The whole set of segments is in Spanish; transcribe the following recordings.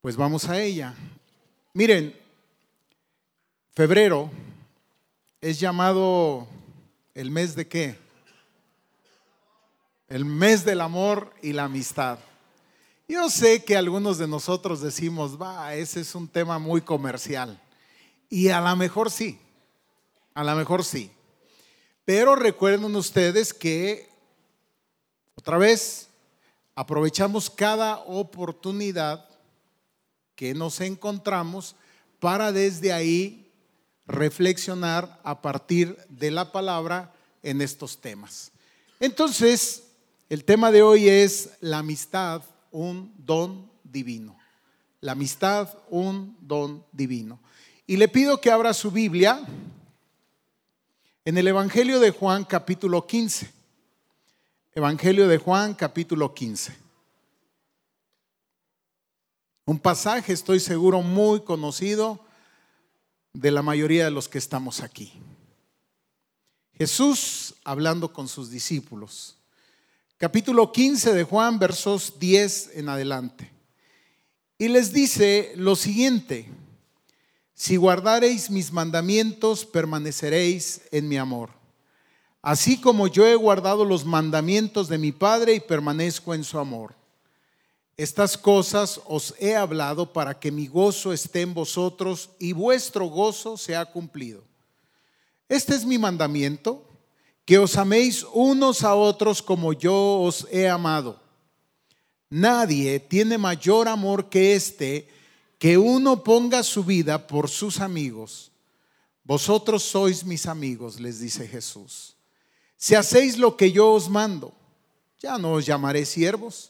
Pues vamos a ella. Miren, febrero es llamado el mes de qué? El mes del amor y la amistad. Yo sé que algunos de nosotros decimos, va, ese es un tema muy comercial. Y a lo mejor sí, a lo mejor sí. Pero recuerden ustedes que, otra vez, aprovechamos cada oportunidad que nos encontramos para desde ahí reflexionar a partir de la palabra en estos temas. Entonces, el tema de hoy es la amistad, un don divino. La amistad, un don divino. Y le pido que abra su Biblia en el Evangelio de Juan capítulo 15. Evangelio de Juan capítulo 15. Un pasaje, estoy seguro, muy conocido de la mayoría de los que estamos aquí. Jesús hablando con sus discípulos. Capítulo 15 de Juan, versos 10 en adelante. Y les dice lo siguiente, si guardareis mis mandamientos, permaneceréis en mi amor. Así como yo he guardado los mandamientos de mi Padre y permanezco en su amor. Estas cosas os he hablado para que mi gozo esté en vosotros y vuestro gozo sea cumplido. Este es mi mandamiento, que os améis unos a otros como yo os he amado. Nadie tiene mayor amor que este, que uno ponga su vida por sus amigos. Vosotros sois mis amigos, les dice Jesús. Si hacéis lo que yo os mando, ya no os llamaré siervos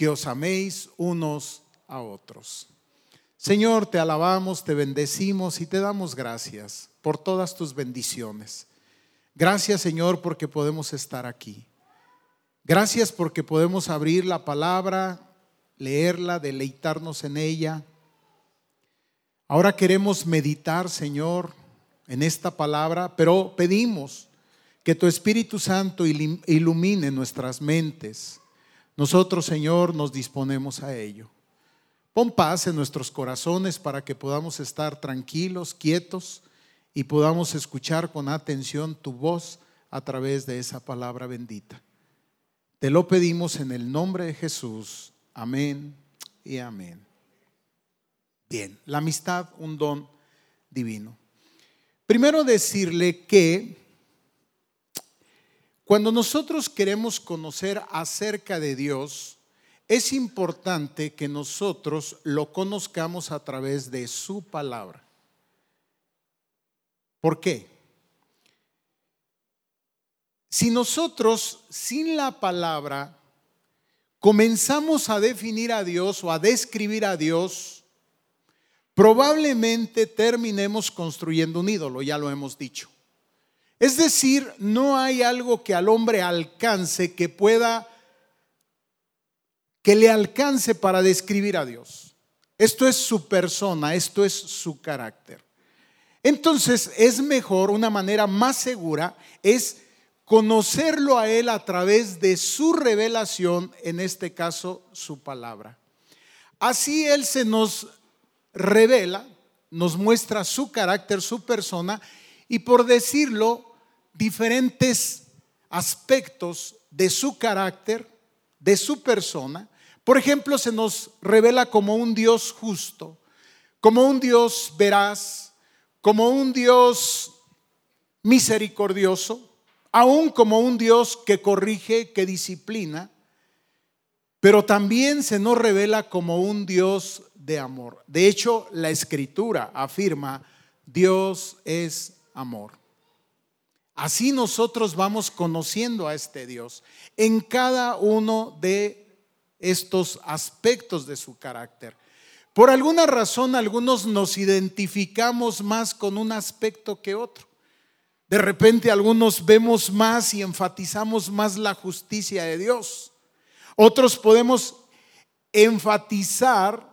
que os améis unos a otros. Señor, te alabamos, te bendecimos y te damos gracias por todas tus bendiciones. Gracias, Señor, porque podemos estar aquí. Gracias porque podemos abrir la palabra, leerla, deleitarnos en ella. Ahora queremos meditar, Señor, en esta palabra, pero pedimos que tu Espíritu Santo ilumine nuestras mentes nosotros, Señor, nos disponemos a ello. Pon paz en nuestros corazones para que podamos estar tranquilos, quietos y podamos escuchar con atención tu voz a través de esa palabra bendita. Te lo pedimos en el nombre de Jesús. Amén y amén. Bien, la amistad, un don divino. Primero decirle que cuando nosotros queremos conocer acerca de Dios, es importante que nosotros lo conozcamos a través de su palabra. ¿Por qué? Si nosotros sin la palabra comenzamos a definir a Dios o a describir a Dios, probablemente terminemos construyendo un ídolo, ya lo hemos dicho. Es decir, no hay algo que al hombre alcance que pueda, que le alcance para describir a Dios. Esto es su persona, esto es su carácter. Entonces es mejor, una manera más segura es conocerlo a Él a través de su revelación, en este caso su palabra. Así Él se nos revela, nos muestra su carácter, su persona, y por decirlo, diferentes aspectos de su carácter, de su persona. Por ejemplo, se nos revela como un Dios justo, como un Dios veraz, como un Dios misericordioso, aún como un Dios que corrige, que disciplina, pero también se nos revela como un Dios de amor. De hecho, la escritura afirma, Dios es amor. Así nosotros vamos conociendo a este Dios en cada uno de estos aspectos de su carácter. Por alguna razón algunos nos identificamos más con un aspecto que otro. De repente algunos vemos más y enfatizamos más la justicia de Dios. Otros podemos enfatizar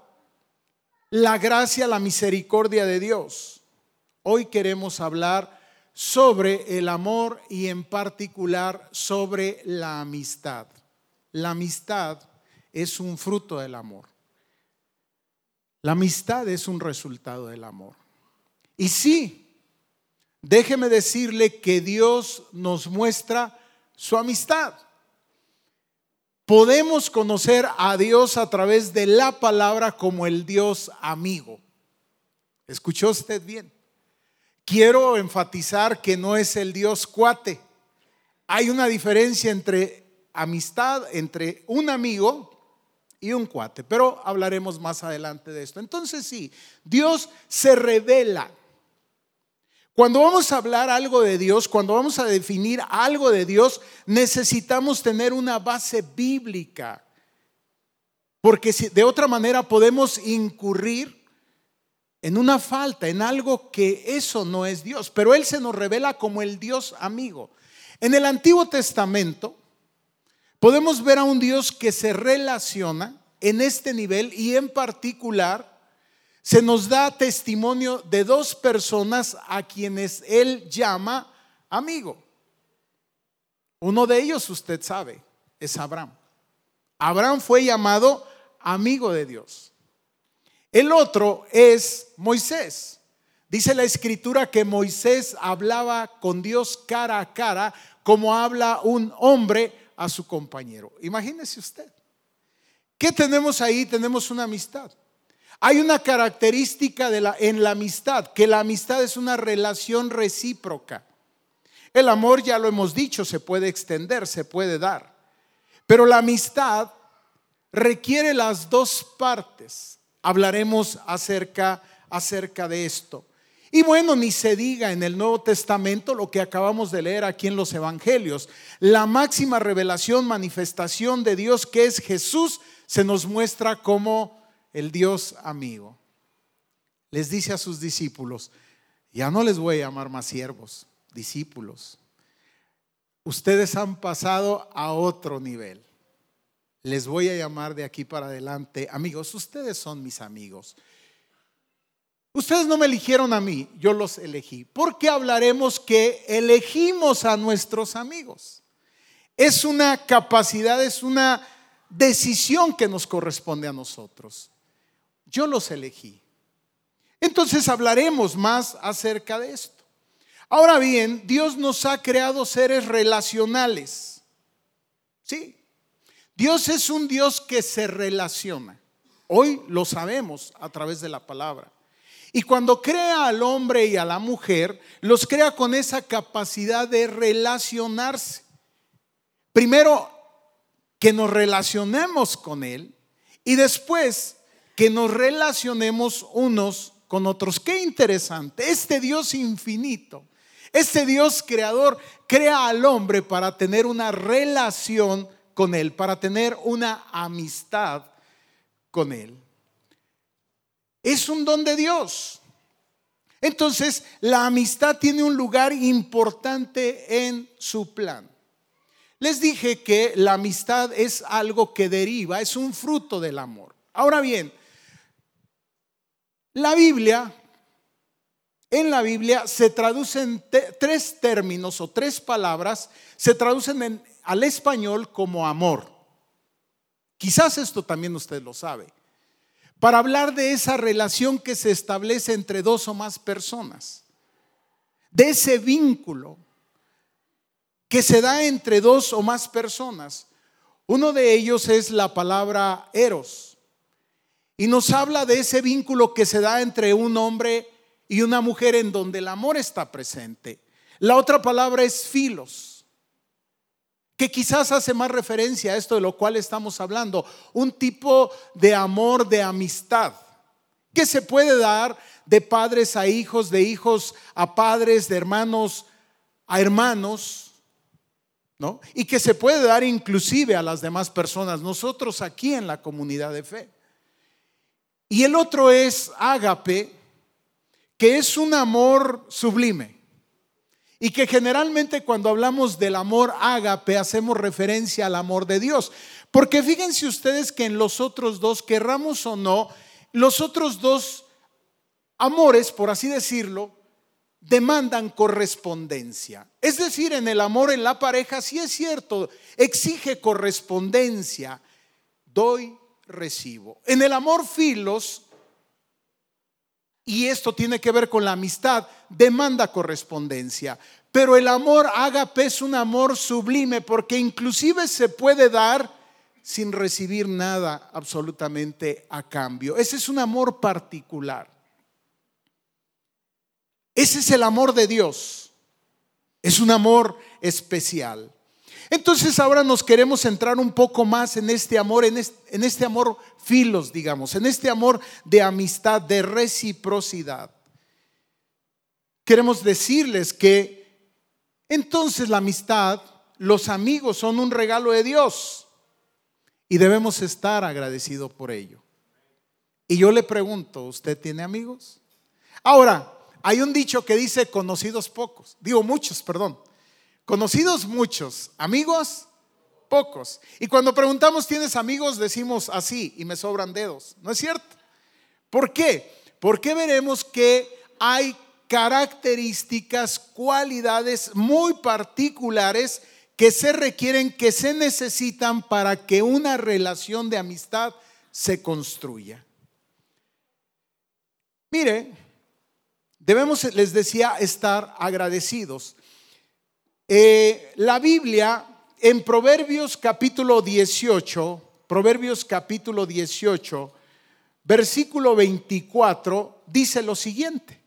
la gracia, la misericordia de Dios. Hoy queremos hablar sobre el amor y en particular sobre la amistad. La amistad es un fruto del amor. La amistad es un resultado del amor. Y sí, déjeme decirle que Dios nos muestra su amistad. Podemos conocer a Dios a través de la palabra como el Dios amigo. ¿Escuchó usted bien? Quiero enfatizar que no es el Dios cuate. Hay una diferencia entre amistad, entre un amigo y un cuate, pero hablaremos más adelante de esto. Entonces sí, Dios se revela. Cuando vamos a hablar algo de Dios, cuando vamos a definir algo de Dios, necesitamos tener una base bíblica, porque de otra manera podemos incurrir en una falta, en algo que eso no es Dios, pero Él se nos revela como el Dios amigo. En el Antiguo Testamento, Podemos ver a un Dios que se relaciona en este nivel y en particular se nos da testimonio de dos personas a quienes Él llama amigo. Uno de ellos, usted sabe, es Abraham. Abraham fue llamado amigo de Dios. El otro es Moisés. Dice la escritura que Moisés hablaba con Dios cara a cara como habla un hombre a su compañero. Imagínese usted. ¿Qué tenemos ahí? Tenemos una amistad. Hay una característica en la amistad, que la amistad es una relación recíproca. El amor, ya lo hemos dicho, se puede extender, se puede dar. Pero la amistad requiere las dos partes. Hablaremos acerca, acerca de esto. Y bueno, ni se diga en el Nuevo Testamento lo que acabamos de leer aquí en los Evangelios. La máxima revelación, manifestación de Dios que es Jesús, se nos muestra como el Dios amigo. Les dice a sus discípulos, ya no les voy a llamar más siervos, discípulos. Ustedes han pasado a otro nivel. Les voy a llamar de aquí para adelante amigos. Ustedes son mis amigos. Ustedes no me eligieron a mí, yo los elegí. Porque hablaremos que elegimos a nuestros amigos. Es una capacidad, es una decisión que nos corresponde a nosotros. Yo los elegí. Entonces hablaremos más acerca de esto. Ahora bien, Dios nos ha creado seres relacionales. Sí. Dios es un Dios que se relaciona. Hoy lo sabemos a través de la palabra. Y cuando crea al hombre y a la mujer, los crea con esa capacidad de relacionarse. Primero, que nos relacionemos con Él y después que nos relacionemos unos con otros. Qué interesante. Este Dios infinito, este Dios creador, crea al hombre para tener una relación con Él, para tener una amistad con Él es un don de Dios. Entonces, la amistad tiene un lugar importante en su plan. Les dije que la amistad es algo que deriva, es un fruto del amor. Ahora bien, la Biblia, en la Biblia se traducen tres términos o tres palabras, se traducen al español como amor. Quizás esto también usted lo sabe para hablar de esa relación que se establece entre dos o más personas, de ese vínculo que se da entre dos o más personas. Uno de ellos es la palabra eros y nos habla de ese vínculo que se da entre un hombre y una mujer en donde el amor está presente. La otra palabra es filos que quizás hace más referencia a esto de lo cual estamos hablando, un tipo de amor, de amistad, que se puede dar de padres a hijos, de hijos a padres, de hermanos a hermanos, ¿no? Y que se puede dar inclusive a las demás personas, nosotros aquí en la comunidad de fe. Y el otro es ágape, que es un amor sublime. Y que generalmente cuando hablamos del amor ágape hacemos referencia al amor de Dios. Porque fíjense ustedes que en los otros dos, querramos o no, los otros dos amores, por así decirlo, demandan correspondencia. Es decir, en el amor en la pareja, sí es cierto, exige correspondencia. Doy, recibo. En el amor filos, y esto tiene que ver con la amistad, demanda correspondencia. Pero el amor ágape es un amor sublime porque inclusive se puede dar sin recibir nada absolutamente a cambio. Ese es un amor particular. Ese es el amor de Dios. Es un amor especial. Entonces ahora nos queremos centrar un poco más en este amor, en este, en este, amor filos, digamos, en este amor de amistad, de reciprocidad. Queremos decirles que entonces la amistad, los amigos son un regalo de Dios y debemos estar agradecidos por ello. Y yo le pregunto, ¿usted tiene amigos? Ahora, hay un dicho que dice conocidos pocos, digo muchos, perdón. Conocidos muchos, amigos pocos. Y cuando preguntamos, ¿tienes amigos? Decimos así y me sobran dedos. ¿No es cierto? ¿Por qué? Porque veremos que hay características, cualidades muy particulares que se requieren, que se necesitan para que una relación de amistad se construya. Mire, debemos, les decía, estar agradecidos. Eh, la Biblia en Proverbios capítulo 18, Proverbios capítulo 18, versículo 24, dice lo siguiente.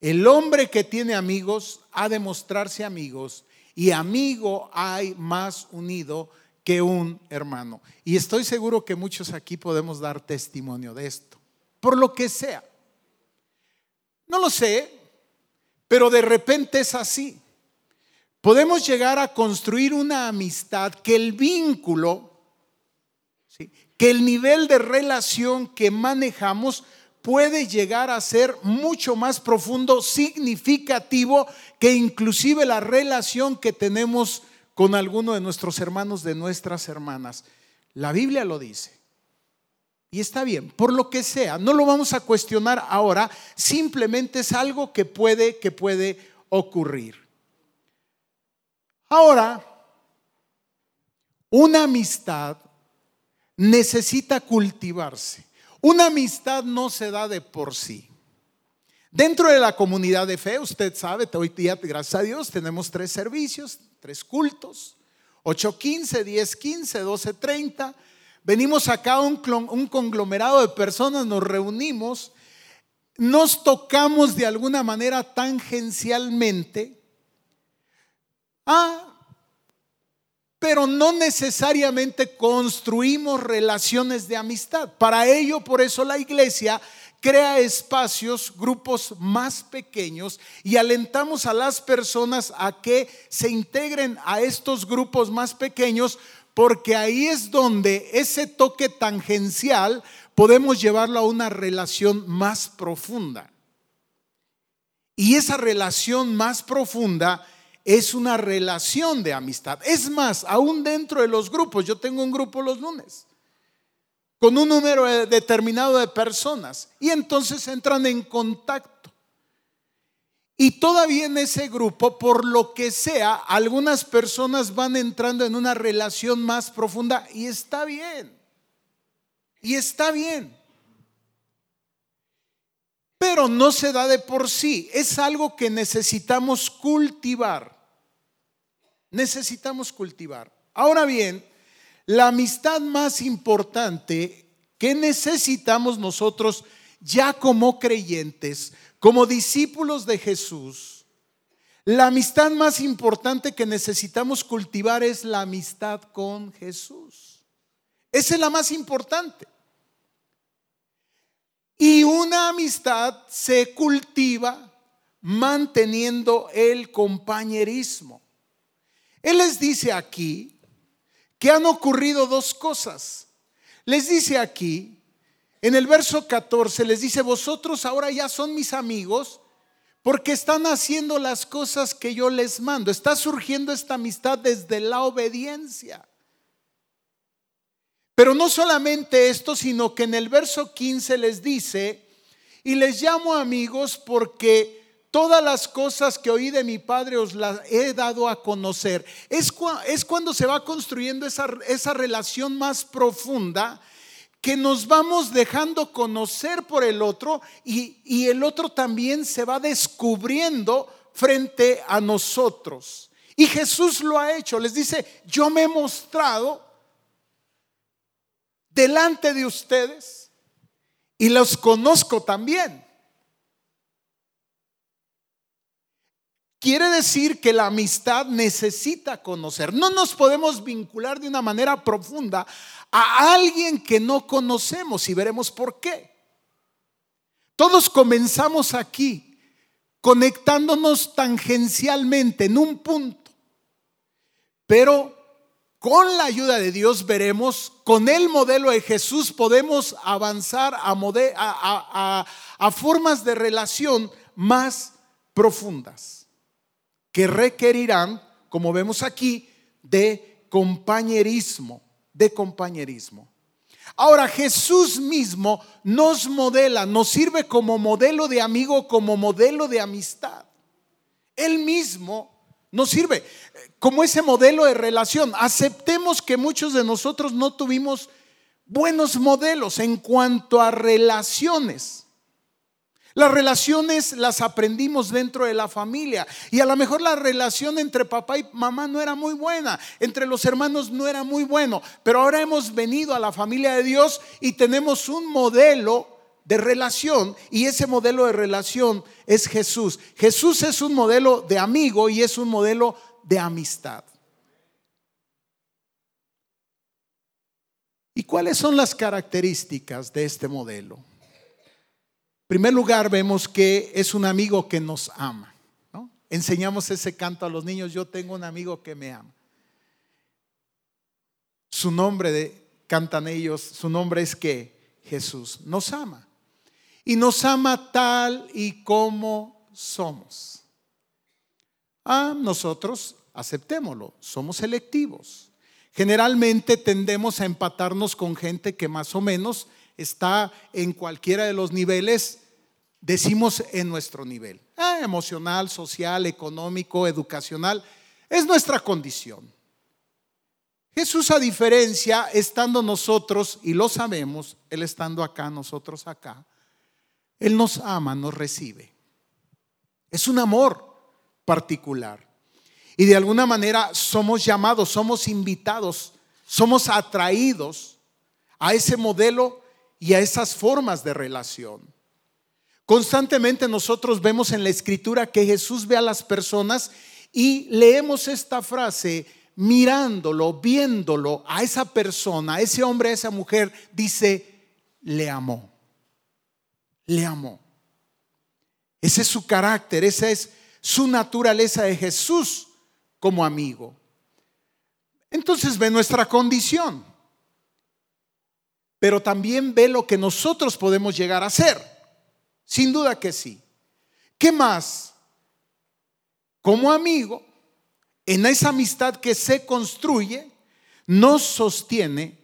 El hombre que tiene amigos ha de mostrarse amigos y amigo hay más unido que un hermano. Y estoy seguro que muchos aquí podemos dar testimonio de esto, por lo que sea. No lo sé, pero de repente es así. Podemos llegar a construir una amistad que el vínculo, que el nivel de relación que manejamos puede llegar a ser mucho más profundo, significativo, que inclusive la relación que tenemos con alguno de nuestros hermanos, de nuestras hermanas. La Biblia lo dice. Y está bien, por lo que sea, no lo vamos a cuestionar ahora, simplemente es algo que puede que puede ocurrir. Ahora, una amistad necesita cultivarse. Una amistad no se da de por sí. Dentro de la comunidad de fe, usted sabe, hoy día, gracias a Dios, tenemos tres servicios, tres cultos, 8.15, 10.15, 12.30. Venimos acá un, un conglomerado de personas, nos reunimos, nos tocamos de alguna manera tangencialmente. Ah, pero no necesariamente construimos relaciones de amistad. Para ello, por eso la iglesia crea espacios, grupos más pequeños y alentamos a las personas a que se integren a estos grupos más pequeños porque ahí es donde ese toque tangencial podemos llevarlo a una relación más profunda. Y esa relación más profunda es una relación de amistad. Es más, aún dentro de los grupos, yo tengo un grupo los lunes con un número determinado de personas y entonces entran en contacto. Y todavía en ese grupo, por lo que sea, algunas personas van entrando en una relación más profunda y está bien. Y está bien. Pero no se da de por sí, es algo que necesitamos cultivar. Necesitamos cultivar. Ahora bien, la amistad más importante que necesitamos nosotros ya como creyentes, como discípulos de Jesús, la amistad más importante que necesitamos cultivar es la amistad con Jesús. Esa es la más importante. Y una amistad se cultiva manteniendo el compañerismo. Él les dice aquí que han ocurrido dos cosas. Les dice aquí en el verso 14 les dice, vosotros ahora ya son mis amigos porque están haciendo las cosas que yo les mando. Está surgiendo esta amistad desde la obediencia. Pero no solamente esto, sino que en el verso 15 les dice, y les llamo amigos porque todas las cosas que oí de mi Padre os las he dado a conocer. Es, cuando se va construyendo esa, esa relación más profunda que nos vamos dejando conocer por el otro y, y, el otro también se va descubriendo frente a nosotros. Y Jesús lo ha hecho, les dice, yo me he mostrado delante de ustedes y los conozco también. Quiere decir que la amistad necesita conocer. No nos podemos vincular de una manera profunda a alguien que no conocemos y veremos por qué. Todos comenzamos aquí conectándonos tangencialmente en un punto, pero con la ayuda de Dios veremos, con el modelo de Jesús podemos avanzar a, formas de relación más profundas que requerirán, como vemos aquí, de compañerismo, de compañerismo. Ahora Jesús mismo nos modela, nos sirve como modelo de amigo, como modelo de amistad. Él mismo nos sirve como ese modelo de relación. Aceptemos que muchos de nosotros no tuvimos buenos modelos en cuanto a relaciones. Las relaciones las aprendimos dentro de la familia y a lo mejor la relación entre papá y mamá no era muy buena, entre los hermanos no era muy bueno, pero ahora hemos venido a la familia de Dios y tenemos un modelo de relación y ese modelo de relación es Jesús. Jesús es un modelo de amigo y es un modelo de amistad. ¿Y cuáles son las características de este modelo? primer lugar, vemos que es un amigo que nos ama. Enseñamos ese canto a los niños, yo tengo un amigo que me ama. Su nombre de, cantan ellos, su nombre es que Jesús nos ama. Y nos ama tal y como somos. Ah, nosotros aceptémoslo, somos selectivos. Generalmente tendemos a empatarnos con gente que más o menos está en cualquiera de los niveles decimos en nuestro nivel, ah, emocional, social, económico, educacional, es nuestra condición. Jesús a diferencia, estando nosotros, y lo sabemos, Él estando acá, nosotros acá, Él nos ama, nos recibe. Es un amor particular. Y de alguna manera somos llamados, somos invitados, somos atraídos a ese modelo y a esas formas de relación. Constantemente nosotros vemos en la escritura que Jesús ve a las personas y leemos esta frase mirándolo, viéndolo a esa persona, a ese hombre, a esa mujer, dice, le amó. Le amó. Ese es su carácter, esa es su naturaleza de Jesús como amigo. Entonces ve nuestra condición, pero también ve lo que nosotros podemos llegar a ser. Sin duda que sí. ¿Qué más? Como amigo, en esa amistad que se construye, nos sostiene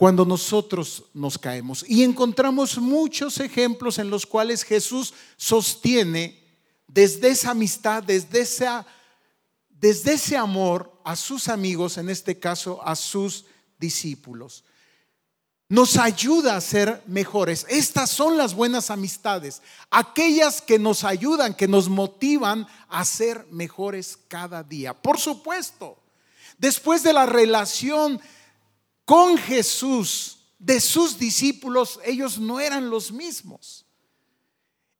cuando nosotros nos caemos. Y encontramos muchos ejemplos en los cuales Jesús sostiene desde esa amistad, desde, desde ese amor a sus amigos, en este caso a sus discípulos nos ayuda a ser mejores. Estas son las buenas amistades, aquellas que nos ayudan, que nos motivan a ser mejores cada día. Por supuesto, después de la relación con Jesús, de sus discípulos, ellos no eran los mismos.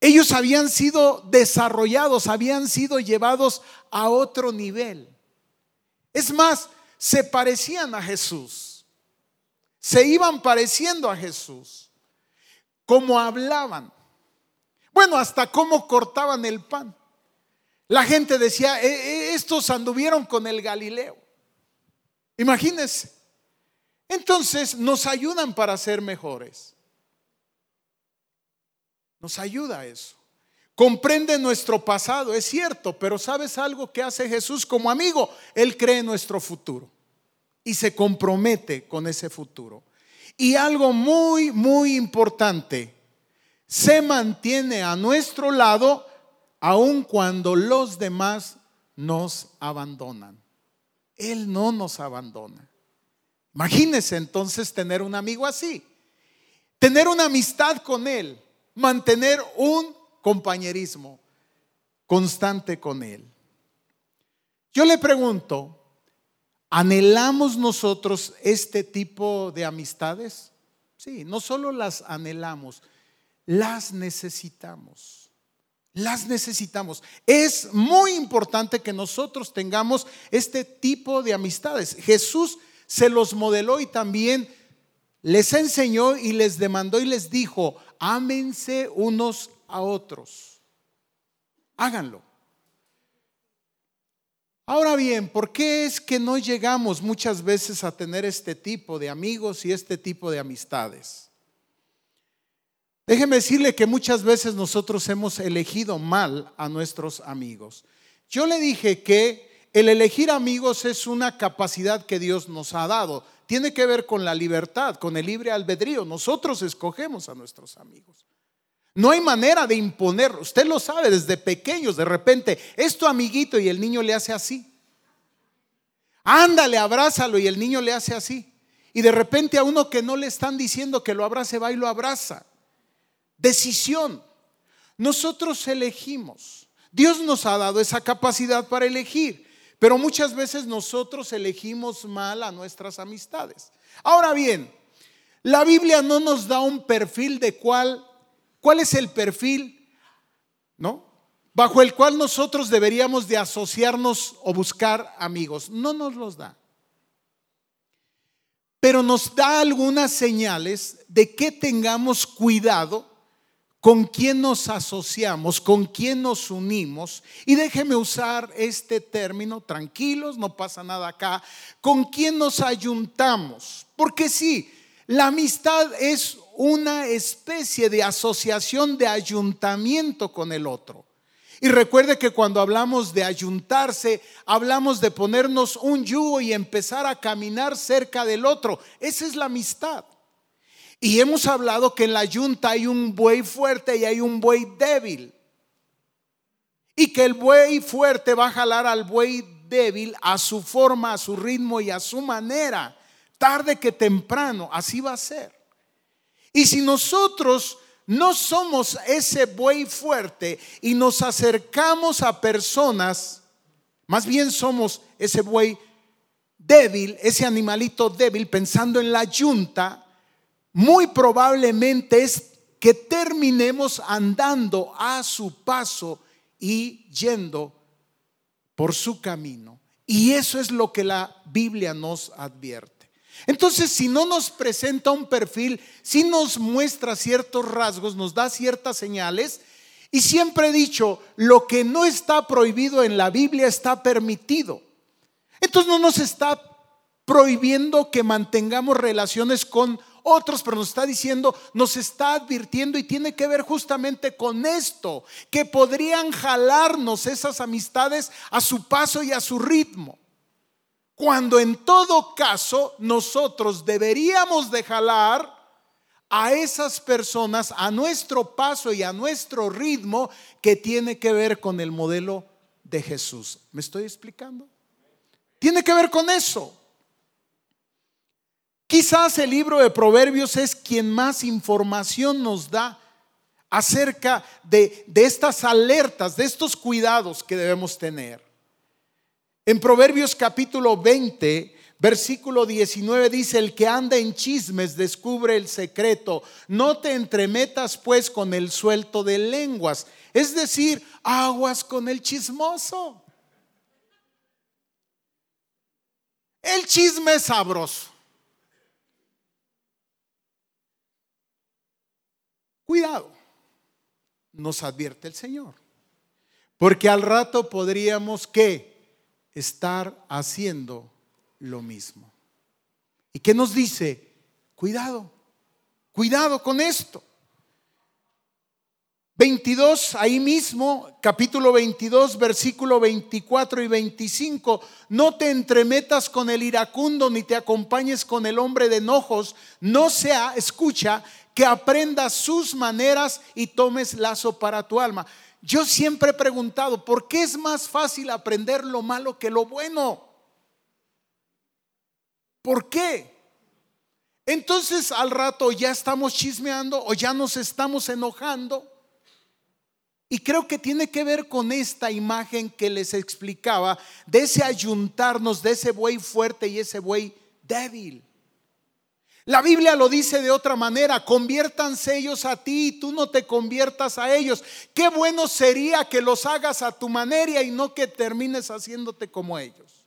Ellos habían sido desarrollados, habían sido llevados a otro nivel. Es más, se parecían a Jesús se iban pareciendo a Jesús, como hablaban, bueno, hasta cómo cortaban el pan. La gente decía, e, e, estos anduvieron con el Galileo. Imagínense. Entonces nos ayudan para ser mejores. Nos ayuda eso. Comprende nuestro pasado, es cierto, pero ¿sabes algo que hace Jesús como amigo? Él cree nuestro futuro y se compromete con ese futuro. Y algo muy, muy importante, se mantiene a nuestro lado aun cuando los demás nos abandonan. Él no nos abandona. Imagínese entonces tener un amigo así, tener una amistad con Él, mantener un compañerismo constante con Él. Yo le pregunto, ¿anhelamos nosotros este tipo de amistades? Sí, no solo las anhelamos, las necesitamos. Las necesitamos. Es muy importante que nosotros tengamos este tipo de amistades. Jesús se los modeló y también les enseñó y les demandó y les dijo, ámense unos a otros. Háganlo. Ahora bien, ¿por qué es que no llegamos muchas veces a tener este tipo de amigos y este tipo de amistades? Déjeme decirle que muchas veces nosotros hemos elegido mal a nuestros amigos. Yo le dije que el elegir amigos es una capacidad que Dios nos ha dado. Tiene que ver con la libertad, con el libre albedrío. Nosotros escogemos a nuestros amigos. No hay manera de imponer. Usted lo sabe desde pequeños. De repente, es tu amiguito y el niño le hace así. Ándale, abrázalo y el niño le hace así. Y de repente a uno que no le están diciendo que lo abrace, va y lo abraza decisión. Nosotros elegimos. Dios nos ha dado esa capacidad para elegir, pero muchas veces nosotros elegimos mal a nuestras amistades. Ahora bien, la Biblia no nos da un perfil de cuál, cuál es el perfil, ¿no? Bajo el cual nosotros deberíamos de asociarnos o buscar amigos. No nos los da. Pero nos da algunas señales de que tengamos cuidado con quién nos asociamos, con quién nos unimos. Y déjeme usar este término, tranquilos, no pasa nada acá, con quién nos ayuntamos. Porque sí, la amistad es una especie de asociación de ayuntamiento con el otro. Y recuerde que cuando hablamos de ayuntarse, hablamos de ponernos un yugo y empezar a caminar cerca del otro. Esa es la amistad. Y hemos hablado que en la yunta hay un buey fuerte y hay un buey débil. Y que el buey fuerte va a jalar al buey débil a su forma, a su ritmo y a su manera. Tarde que temprano, así va a ser. Y si nosotros no somos ese buey fuerte y nos acercamos a personas, más bien somos ese buey débil, ese animalito débil, pensando en la yunta, muy probablemente es que terminemos andando a su paso y yendo por su camino. Y eso es lo que la Biblia nos advierte. Entonces, si no nos presenta un perfil, si nos muestra ciertos rasgos, nos da ciertas señales, y siempre he dicho, lo que no está prohibido en la Biblia está permitido. Entonces no nos está prohibiendo que mantengamos relaciones con otros, pero nos está diciendo, nos está advirtiendo y tiene que ver justamente con esto, que podrían jalarnos esas amistades a su paso y a su ritmo. Cuando en todo caso nosotros deberíamos de jalar a esas personas a nuestro paso y a nuestro ritmo que tiene que ver con el modelo de Jesús. ¿Me estoy explicando? Tiene que ver con eso. Quizás el libro de Proverbios es quien más información nos da acerca de, estas alertas, de estos cuidados que debemos tener. En Proverbios capítulo 20, versículo 19 dice, el que anda en chismes descubre el secreto, no te entremetas pues con el suelto de lenguas, es decir, aguas con el chismoso. El chisme es sabroso. Cuidado, nos advierte el Señor. Porque al rato podríamos que estar haciendo lo mismo. ¿Y qué nos dice? Cuidado, cuidado con esto. 22, ahí mismo, capítulo 22, versículo 24 y 25, no te entremetas con el iracundo ni te acompañes con el hombre de enojos, no sea, escucha, que aprendas sus maneras y tomes lazo para tu alma. Yo siempre he preguntado, ¿por qué es más fácil aprender lo malo que lo bueno? ¿Por qué? Entonces al rato ya estamos chismeando o ya nos estamos enojando y creo que tiene que ver con esta imagen que les explicaba de ese ayuntarnos, de ese buey fuerte y ese buey débil. La Biblia lo dice de otra manera, conviértanse ellos a ti y tú no te conviertas a ellos. Qué bueno sería que los hagas a tu manera y no que termines haciéndote como ellos.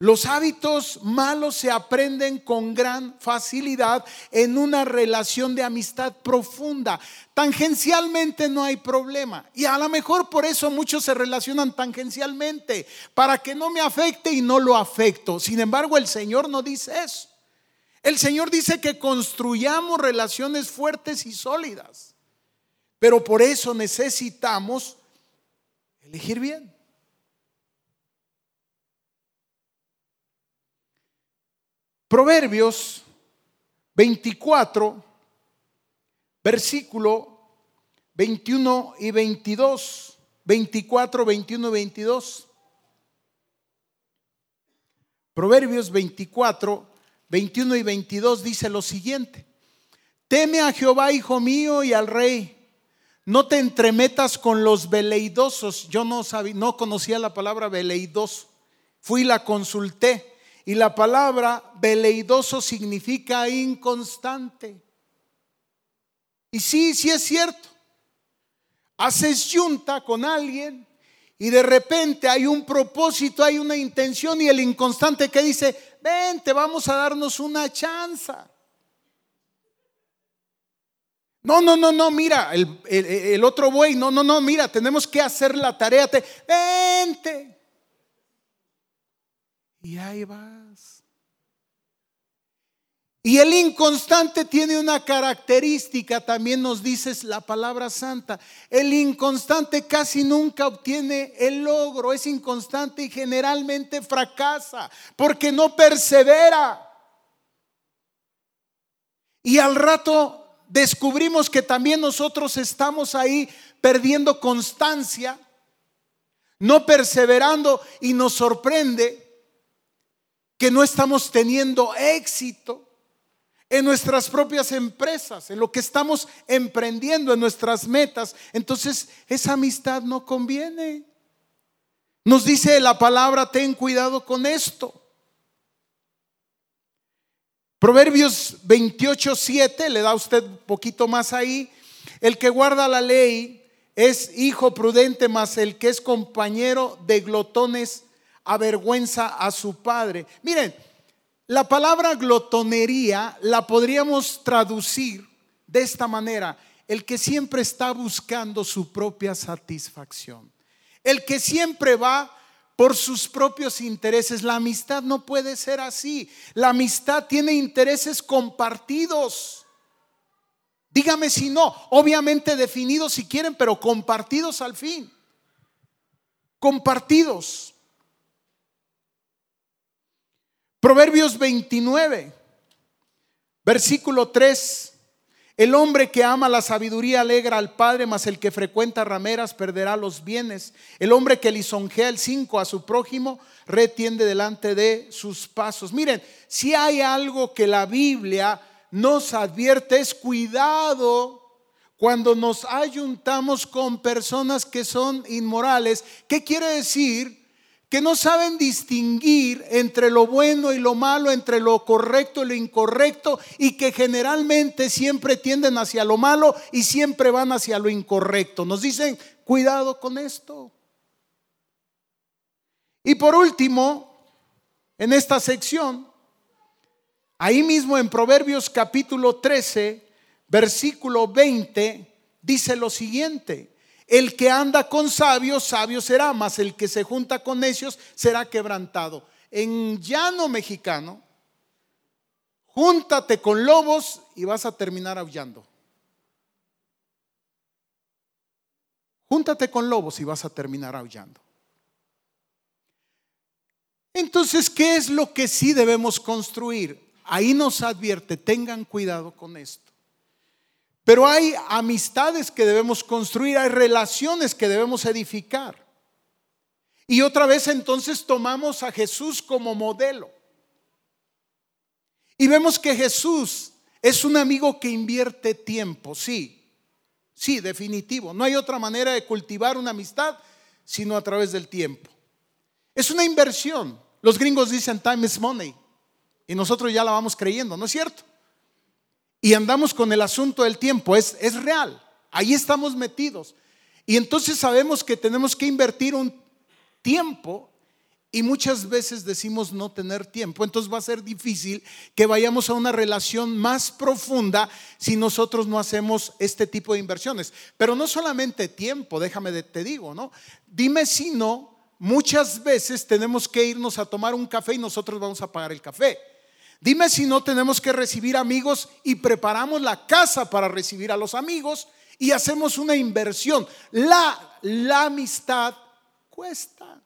Los hábitos malos se aprenden con gran facilidad en una relación de amistad profunda. Tangencialmente no hay problema. Y a lo mejor por eso muchos se relacionan tangencialmente, para que no me afecte y no lo afecto. Sin embargo, el Señor no dice eso. El Señor dice que construyamos relaciones fuertes y sólidas. Pero por eso necesitamos elegir bien. Proverbios 24, versículo 21 y 22. 24, 21 y 22. Proverbios 24, 21 y 22 dice lo siguiente. Teme a Jehová, hijo mío, y al rey. No te entremetas con los veleidosos. Yo no, sabía, no conocía la palabra veleidoso. Fui y la consulté. Y la palabra veleidoso significa inconstante. Y sí, sí es cierto. Haces junta con alguien y de repente hay un propósito, hay una intención y el inconstante que dice, vente, vamos a darnos una chanza. No, no, no, no, mira, el, el otro buey, no, no, no, mira, tenemos que hacer la tarea. Te, vente. Y ahí vas. Y el inconstante tiene una característica, también nos dices la palabra santa. El inconstante casi nunca obtiene el logro, es inconstante y generalmente fracasa porque no persevera. Y al rato descubrimos que también nosotros estamos ahí perdiendo constancia, no perseverando y nos sorprende que no estamos teniendo éxito en nuestras propias empresas, en lo que estamos emprendiendo, en nuestras metas, entonces esa amistad no conviene. Nos dice la palabra, ten cuidado con esto. Proverbios 28, 7, le da usted un poquito más ahí. El que guarda la ley es hijo prudente, mas el que es compañero de glotones avergüenza a su padre. Miren, la palabra glotonería la podríamos traducir de esta manera, el que siempre está buscando su propia satisfacción, el que siempre va por sus propios intereses. La amistad no puede ser así. La amistad tiene intereses compartidos. Dígame si no, obviamente definidos si quieren, pero compartidos al fin. Compartidos. Proverbios 29, versículo 3. El hombre que ama la sabiduría alegra al Padre, mas el que frecuenta rameras perderá los bienes. El hombre que lisonjea el cinco a su prójimo retiende delante de sus pasos. Miren, si hay algo que la Biblia nos advierte es cuidado cuando nos ayuntamos con personas que son inmorales. ¿Qué quiere decir? Que no saben distinguir entre lo bueno y lo malo, entre lo correcto y lo incorrecto, y que generalmente siempre tienden hacia lo malo y siempre van hacia lo incorrecto. Nos dicen, cuidado con esto. Y por último, en esta sección, ahí mismo en Proverbios capítulo 13, versículo 20, dice lo siguiente. El que anda con sabios, sabio será, mas el que se junta con necios será quebrantado. En llano mexicano, júntate con lobos y vas a terminar aullando. Júntate con lobos y vas a terminar aullando. Entonces, ¿qué es lo que sí debemos construir? Ahí nos advierte, tengan cuidado con esto. Pero hay amistades que debemos construir, hay relaciones que debemos edificar. Y otra vez entonces tomamos a Jesús como modelo. Y vemos que Jesús es un amigo que invierte tiempo, sí, sí, definitivo. No hay otra manera de cultivar una amistad sino a través del tiempo. Es una inversión. Los gringos dicen time is money y nosotros ya la vamos creyendo, ¿no es cierto? Y andamos con el asunto del tiempo, es, es real, ahí estamos metidos. Y entonces sabemos que tenemos que invertir un tiempo y muchas veces decimos no tener tiempo. Entonces va a ser difícil que vayamos a una relación más profunda si nosotros no hacemos este tipo de inversiones. Pero no solamente tiempo, déjame te digo, ¿no? Dime si no, muchas veces tenemos que irnos a tomar un café y nosotros vamos a pagar el café. Dime si no tenemos que recibir amigos y preparamos la casa para recibir a los amigos y hacemos una inversión. La, la amistad cuesta.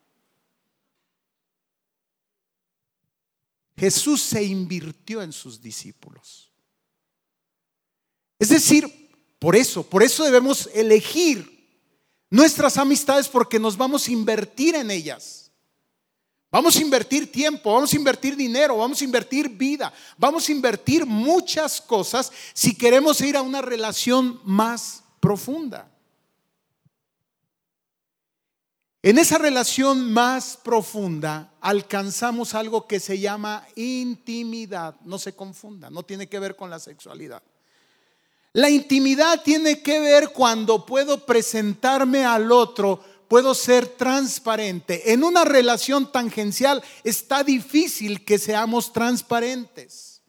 Jesús se invirtió en sus discípulos. Es decir, por eso, por eso debemos elegir nuestras amistades porque nos vamos a invertir en ellas. Vamos a invertir tiempo, vamos a invertir dinero, vamos a invertir vida, vamos a invertir muchas cosas si queremos ir a una relación más profunda. En esa relación más profunda alcanzamos algo que se llama intimidad. No se confunda, no tiene que ver con la sexualidad. La intimidad tiene que ver cuando puedo presentarme al otro, puedo ser transparente. En una relación tangencial está difícil que seamos transparentes.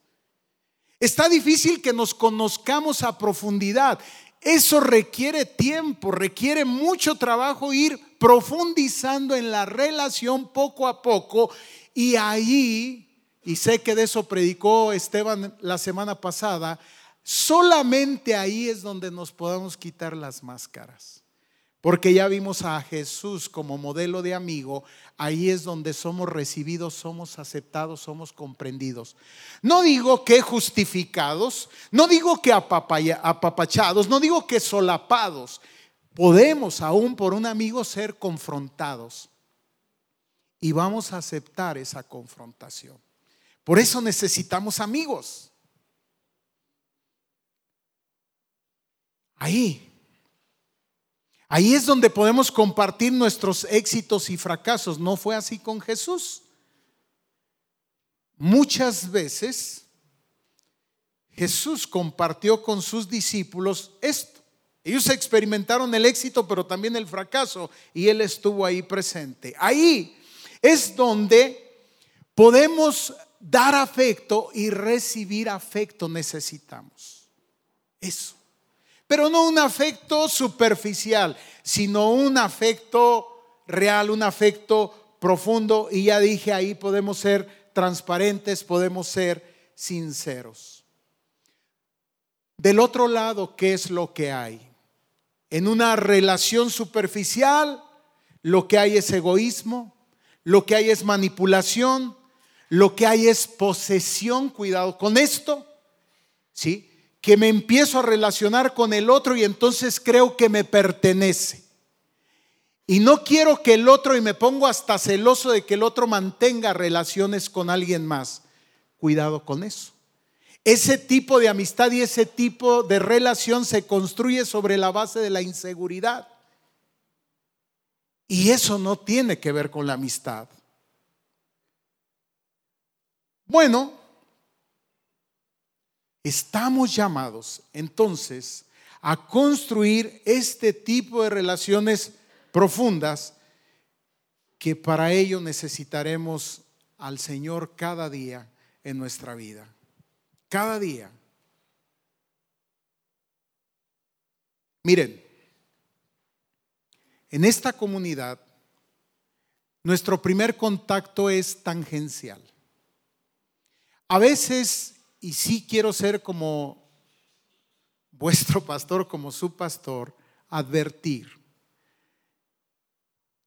Está difícil que nos conozcamos a profundidad. Eso requiere tiempo, requiere mucho trabajo ir profundizando en la relación poco a poco y ahí, y sé que de eso predicó Esteban la semana pasada, solamente ahí es donde nos podemos quitar las máscaras. Porque ya vimos a Jesús como modelo de amigo, ahí es donde somos recibidos, somos aceptados, somos comprendidos. No digo que justificados, no digo que apapachados, no digo que solapados. Podemos aún por un amigo ser confrontados y vamos a aceptar esa confrontación. Por eso necesitamos amigos. Ahí Ahí es donde podemos compartir nuestros éxitos y fracasos. No fue así con Jesús. Muchas veces Jesús compartió con sus discípulos esto. Ellos experimentaron el éxito, pero también el fracaso, y Él estuvo ahí presente. Ahí es donde podemos dar afecto y recibir afecto necesitamos. Eso pero no un afecto superficial, sino un afecto real, un afecto profundo. Y ya dije, ahí podemos ser transparentes, podemos ser sinceros. Del otro lado, ¿qué es lo que hay? En una relación superficial, lo que hay es egoísmo, lo que hay es manipulación, lo que hay es posesión, cuidado con esto, ¿sí? Que me empiezo a relacionar con el otro y entonces creo que me pertenece. Y no quiero que el otro, y me pongo hasta celoso de que el otro mantenga relaciones con alguien más. Cuidado con eso. Ese tipo de amistad y ese tipo de relación se construye sobre la base de la inseguridad. Y eso no tiene que ver con la amistad. Bueno, Estamos llamados entonces a construir este tipo de relaciones profundas que para ello necesitaremos al Señor cada día en nuestra vida. Cada día. Miren, en esta comunidad nuestro primer contacto es tangencial. A veces y sí quiero ser como vuestro pastor, como su pastor, advertir.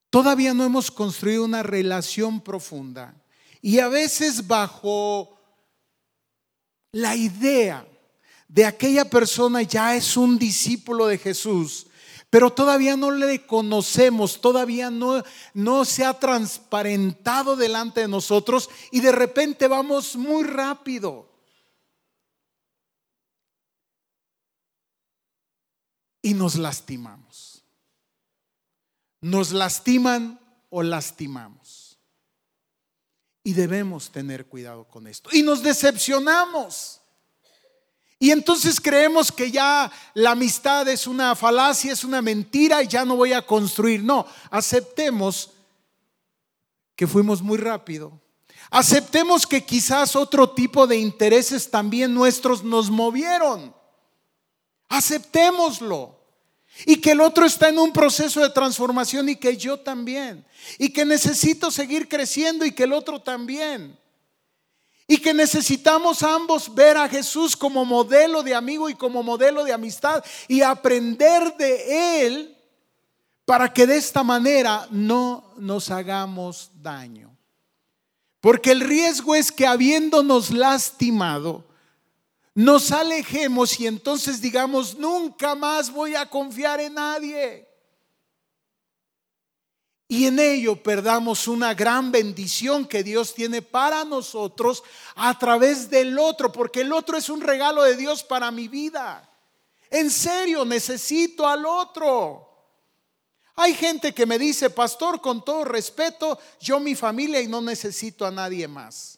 todavía no hemos construido una relación profunda. Y a veces bajo la idea de aquella persona ya es un discípulo de Jesús, pero todavía no le conocemos, todavía no, no se ha transparentado delante de nosotros y de repente vamos muy rápido. Y nos lastimamos. Nos lastiman o lastimamos. Y debemos tener cuidado con esto. Y nos decepcionamos. Y entonces creemos que ya la amistad es una falacia, es una mentira y ya no voy a construir. No, aceptemos que fuimos muy rápido. Aceptemos que quizás otro tipo de intereses también nuestros nos movieron. Aceptémoslo. Y que el otro está en un proceso de transformación y que yo también. Y que necesito seguir creciendo y que el otro también. Y que necesitamos ambos ver a Jesús como modelo de amigo y como modelo de amistad y aprender de Él para que de esta manera no nos hagamos daño. Porque el riesgo es que habiéndonos lastimado, nos alejemos y entonces digamos, nunca más voy a confiar en nadie y en ello perdamos una gran bendición que Dios tiene para nosotros a través del otro, porque el otro es un regalo de Dios para mi vida. En serio, necesito al otro. Hay gente que me dice, pastor, con todo respeto, yo mi familia y no necesito a nadie más.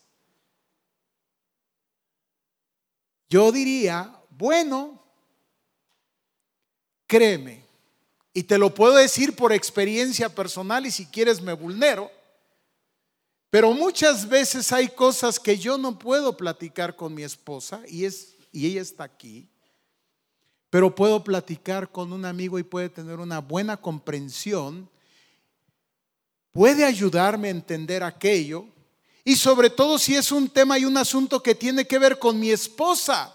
Yo diría, bueno, créeme, y te lo puedo decir por experiencia personal y si quieres me vulnero. Pero muchas veces hay cosas que yo no puedo platicar con mi esposa y, es, y ella está aquí. Pero puedo platicar con un amigo y puede tener una buena comprensión. Puede ayudarme a entender aquello. Y sobre todo si es un tema y un asunto que tiene que ver con mi esposa.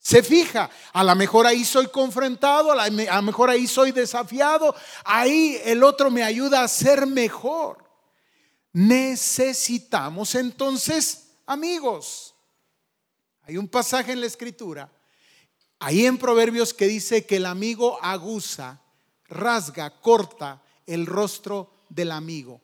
Se fija, a lo mejor ahí soy confrontado, a lo mejor ahí soy desafiado, ahí el otro me ayuda a ser mejor. Necesitamos entonces amigos. Hay un pasaje en la escritura, ahí en Proverbios que dice que el amigo aguza, rasga, corta el rostro del amigo.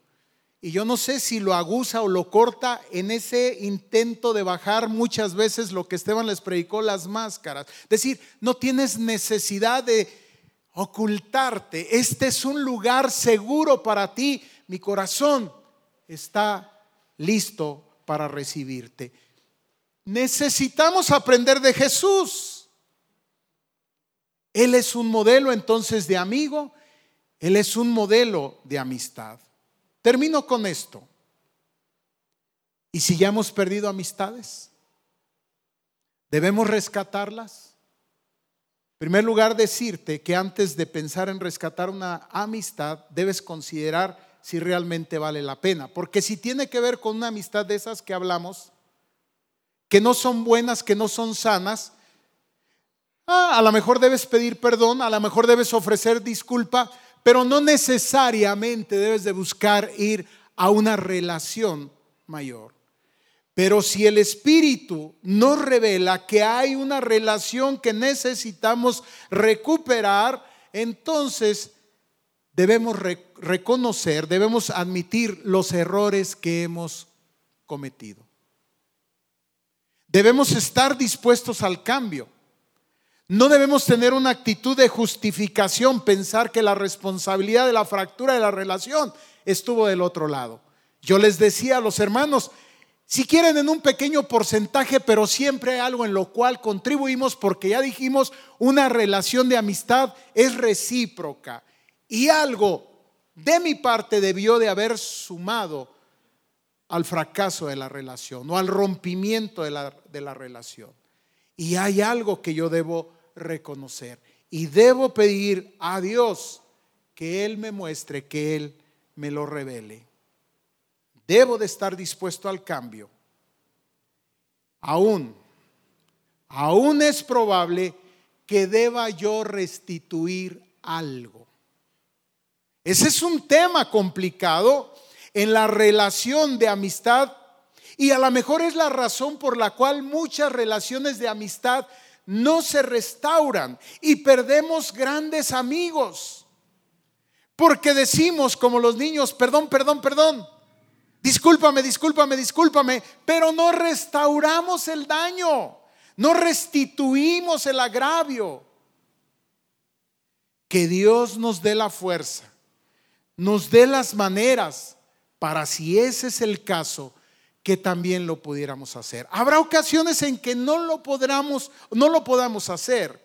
Y yo no sé si lo aguza o lo corta en ese intento de bajar muchas veces lo que Esteban les predicó, las máscaras. Es decir, no tienes necesidad de ocultarte. Este es un lugar seguro para ti. Mi corazón está listo para recibirte. Necesitamos aprender de Jesús. Él es un modelo entonces de amigo. Él es un modelo de amistad. Termino con esto. ¿Y si ya hemos perdido amistades? ¿Debemos rescatarlas? En primer lugar, decirte que antes de pensar en rescatar una amistad, debes considerar si realmente vale la pena. Porque si tiene que ver con una amistad de esas que hablamos, que no son buenas, que no son sanas, ah, a lo mejor debes pedir perdón, a lo mejor debes ofrecer disculpa, pero no necesariamente debes de buscar ir a una relación mayor. Pero si el Espíritu nos revela que hay una relación que necesitamos recuperar, entonces debemos reconocer, debemos admitir los errores que hemos cometido. Debemos estar dispuestos al cambio. No debemos tener una actitud de justificación, pensar que la responsabilidad de la fractura de la relación estuvo del otro lado. Yo les decía a los hermanos, si quieren en un pequeño porcentaje, pero siempre hay algo en lo cual contribuimos porque ya dijimos, una relación de amistad es recíproca y algo de mi parte debió de haber sumado al fracaso de la relación o al rompimiento de la, de la relación. Y hay algo que yo debo reconocer. Y debo pedir a Dios que Él me muestre, que Él me lo revele. Debo de estar dispuesto al cambio. Aún, aún es probable que deba yo restituir algo. Ese es un tema complicado en la relación de amistad y a lo mejor es la razón por la cual muchas relaciones de amistad no se restauran y perdemos grandes amigos. Porque decimos como los niños, perdón, perdón, perdón. Discúlpame, discúlpame, discúlpame, pero no restauramos el daño, no restituimos el agravio. Que Dios nos dé la fuerza, nos dé las maneras para si ese es el caso, que también lo pudiéramos hacer. Habrá ocasiones en que no lo podamos, no lo podamos hacer,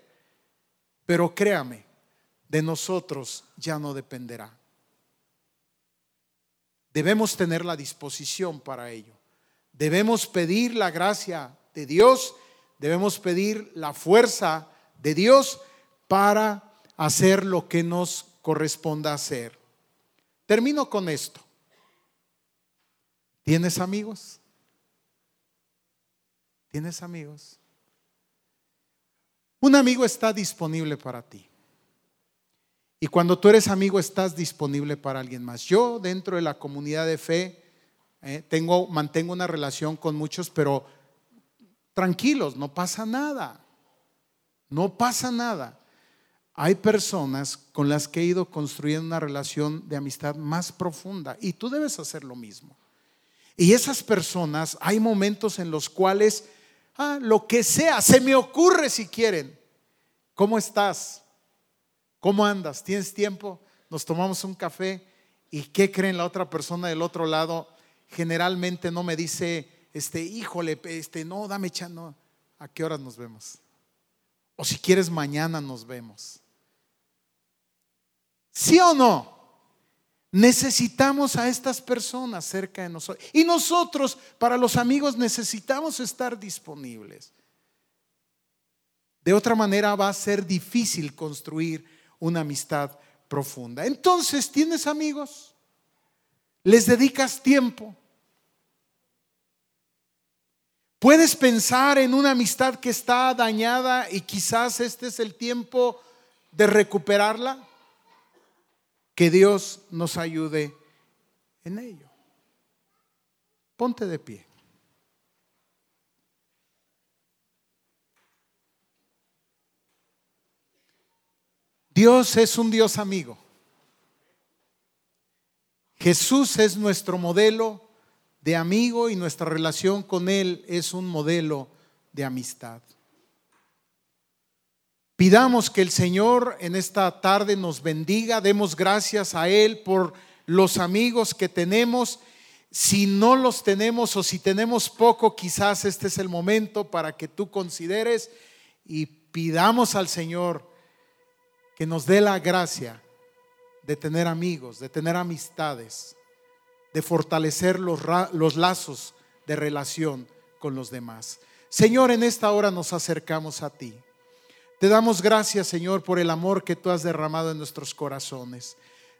pero créame, de nosotros ya no dependerá. Debemos tener la disposición para ello. Debemos pedir la gracia de Dios, debemos pedir la fuerza de Dios para hacer lo que nos corresponda hacer. Termino con esto. ¿Tienes amigos? ¿Tienes amigos? Un amigo está disponible para ti. Y cuando tú eres amigo, estás disponible para alguien más. Yo dentro de la comunidad de fe eh, tengo, mantengo una relación con muchos, pero tranquilos, no pasa nada. No pasa nada. Hay personas con las que he ido construyendo una relación de amistad más profunda y tú debes hacer lo mismo. Y esas personas, hay momentos en los cuales, ah, lo que sea, se me ocurre si quieren. ¿Cómo estás? ¿Cómo andas? ¿Tienes tiempo? Nos tomamos un café y ¿qué creen la otra persona del otro lado? Generalmente no me dice, este, híjole, este, no, dame chano. ¿A qué horas nos vemos? O si quieres, mañana nos vemos. ¿Sí o no? Necesitamos a estas personas cerca de nosotros. Y nosotros, para los amigos, necesitamos estar disponibles. De otra manera va a ser difícil construir una amistad profunda. Entonces, ¿tienes amigos? ¿Les dedicas tiempo? Puedes pensar en una amistad que está dañada y quizás este es el tiempo de recuperarla. Que Dios nos ayude en ello. Ponte de pie. Dios es un Dios amigo. Jesús es nuestro modelo de amigo y nuestra relación con Él es un modelo de amistad. Pidamos que el Señor en esta tarde nos bendiga, demos gracias a Él por los amigos que tenemos. Si no los tenemos o si tenemos poco, quizás este es el momento para que tú consideres y pidamos al Señor que nos dé la gracia de tener amigos, de tener amistades, de fortalecer los, los lazos de relación con los demás. Señor, en esta hora nos acercamos a ti. Te damos gracias, Señor, por el amor que tú has derramado en nuestros corazones.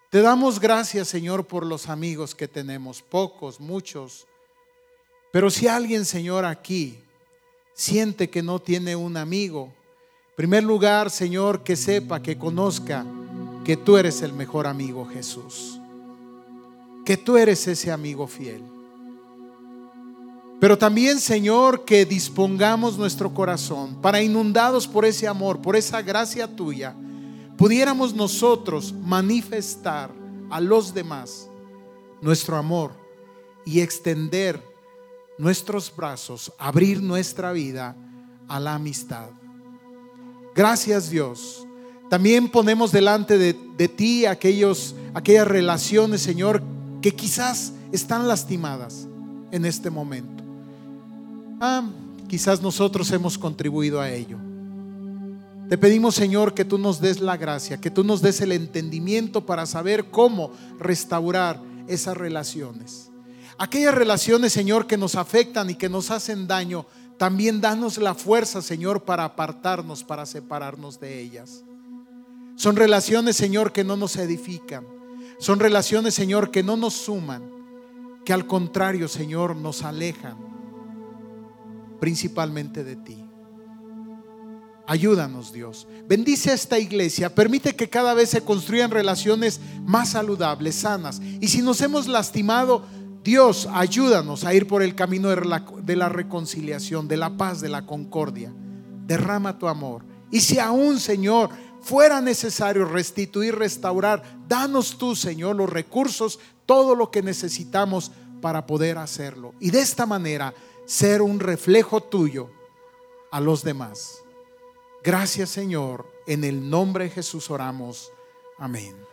Te damos gracias, Señor, por los amigos que tenemos, pocos, muchos. Pero si alguien, Señor, aquí siente que no tiene un amigo, primer lugar, Señor, que sepa, que conozca que tú eres el mejor amigo, Jesús. Que tú eres ese amigo fiel. Pero también, Señor, que dispongamos nuestro corazón para, inundados por ese amor, por esa gracia tuya, pudiéramos nosotros manifestar a los demás nuestro amor y extender nuestros brazos, abrir nuestra vida a la amistad. Gracias Dios. También ponemos delante de, ti aquellos, aquellas relaciones, Señor, que quizás están lastimadas en este momento. Ah, quizás nosotros hemos contribuido a ello. Te pedimos, Señor, que tú nos des la gracia, que tú nos des el entendimiento para saber cómo restaurar esas relaciones. Aquellas relaciones, Señor, que nos afectan y que nos hacen daño, también danos la fuerza, Señor, para apartarnos, para separarnos de ellas. Son relaciones, Señor, que no nos edifican. Son relaciones, Señor, que no nos suman, que al contrario, Señor, nos alejan principalmente de ti. Ayúdanos, Dios. Bendice a esta iglesia. Permite que cada vez se construyan relaciones más saludables, sanas. Y si nos hemos lastimado, Dios, ayúdanos a ir por el camino de la, de la, reconciliación, de la paz, de la concordia. Derrama tu amor. Y si aún, Señor, fuera necesario restituir, restaurar, danos tú, Señor, los recursos, todo lo que necesitamos para poder hacerlo. Y de esta manera ser un reflejo tuyo a los demás. Gracias Señor, en el nombre de Jesús oramos. Amén.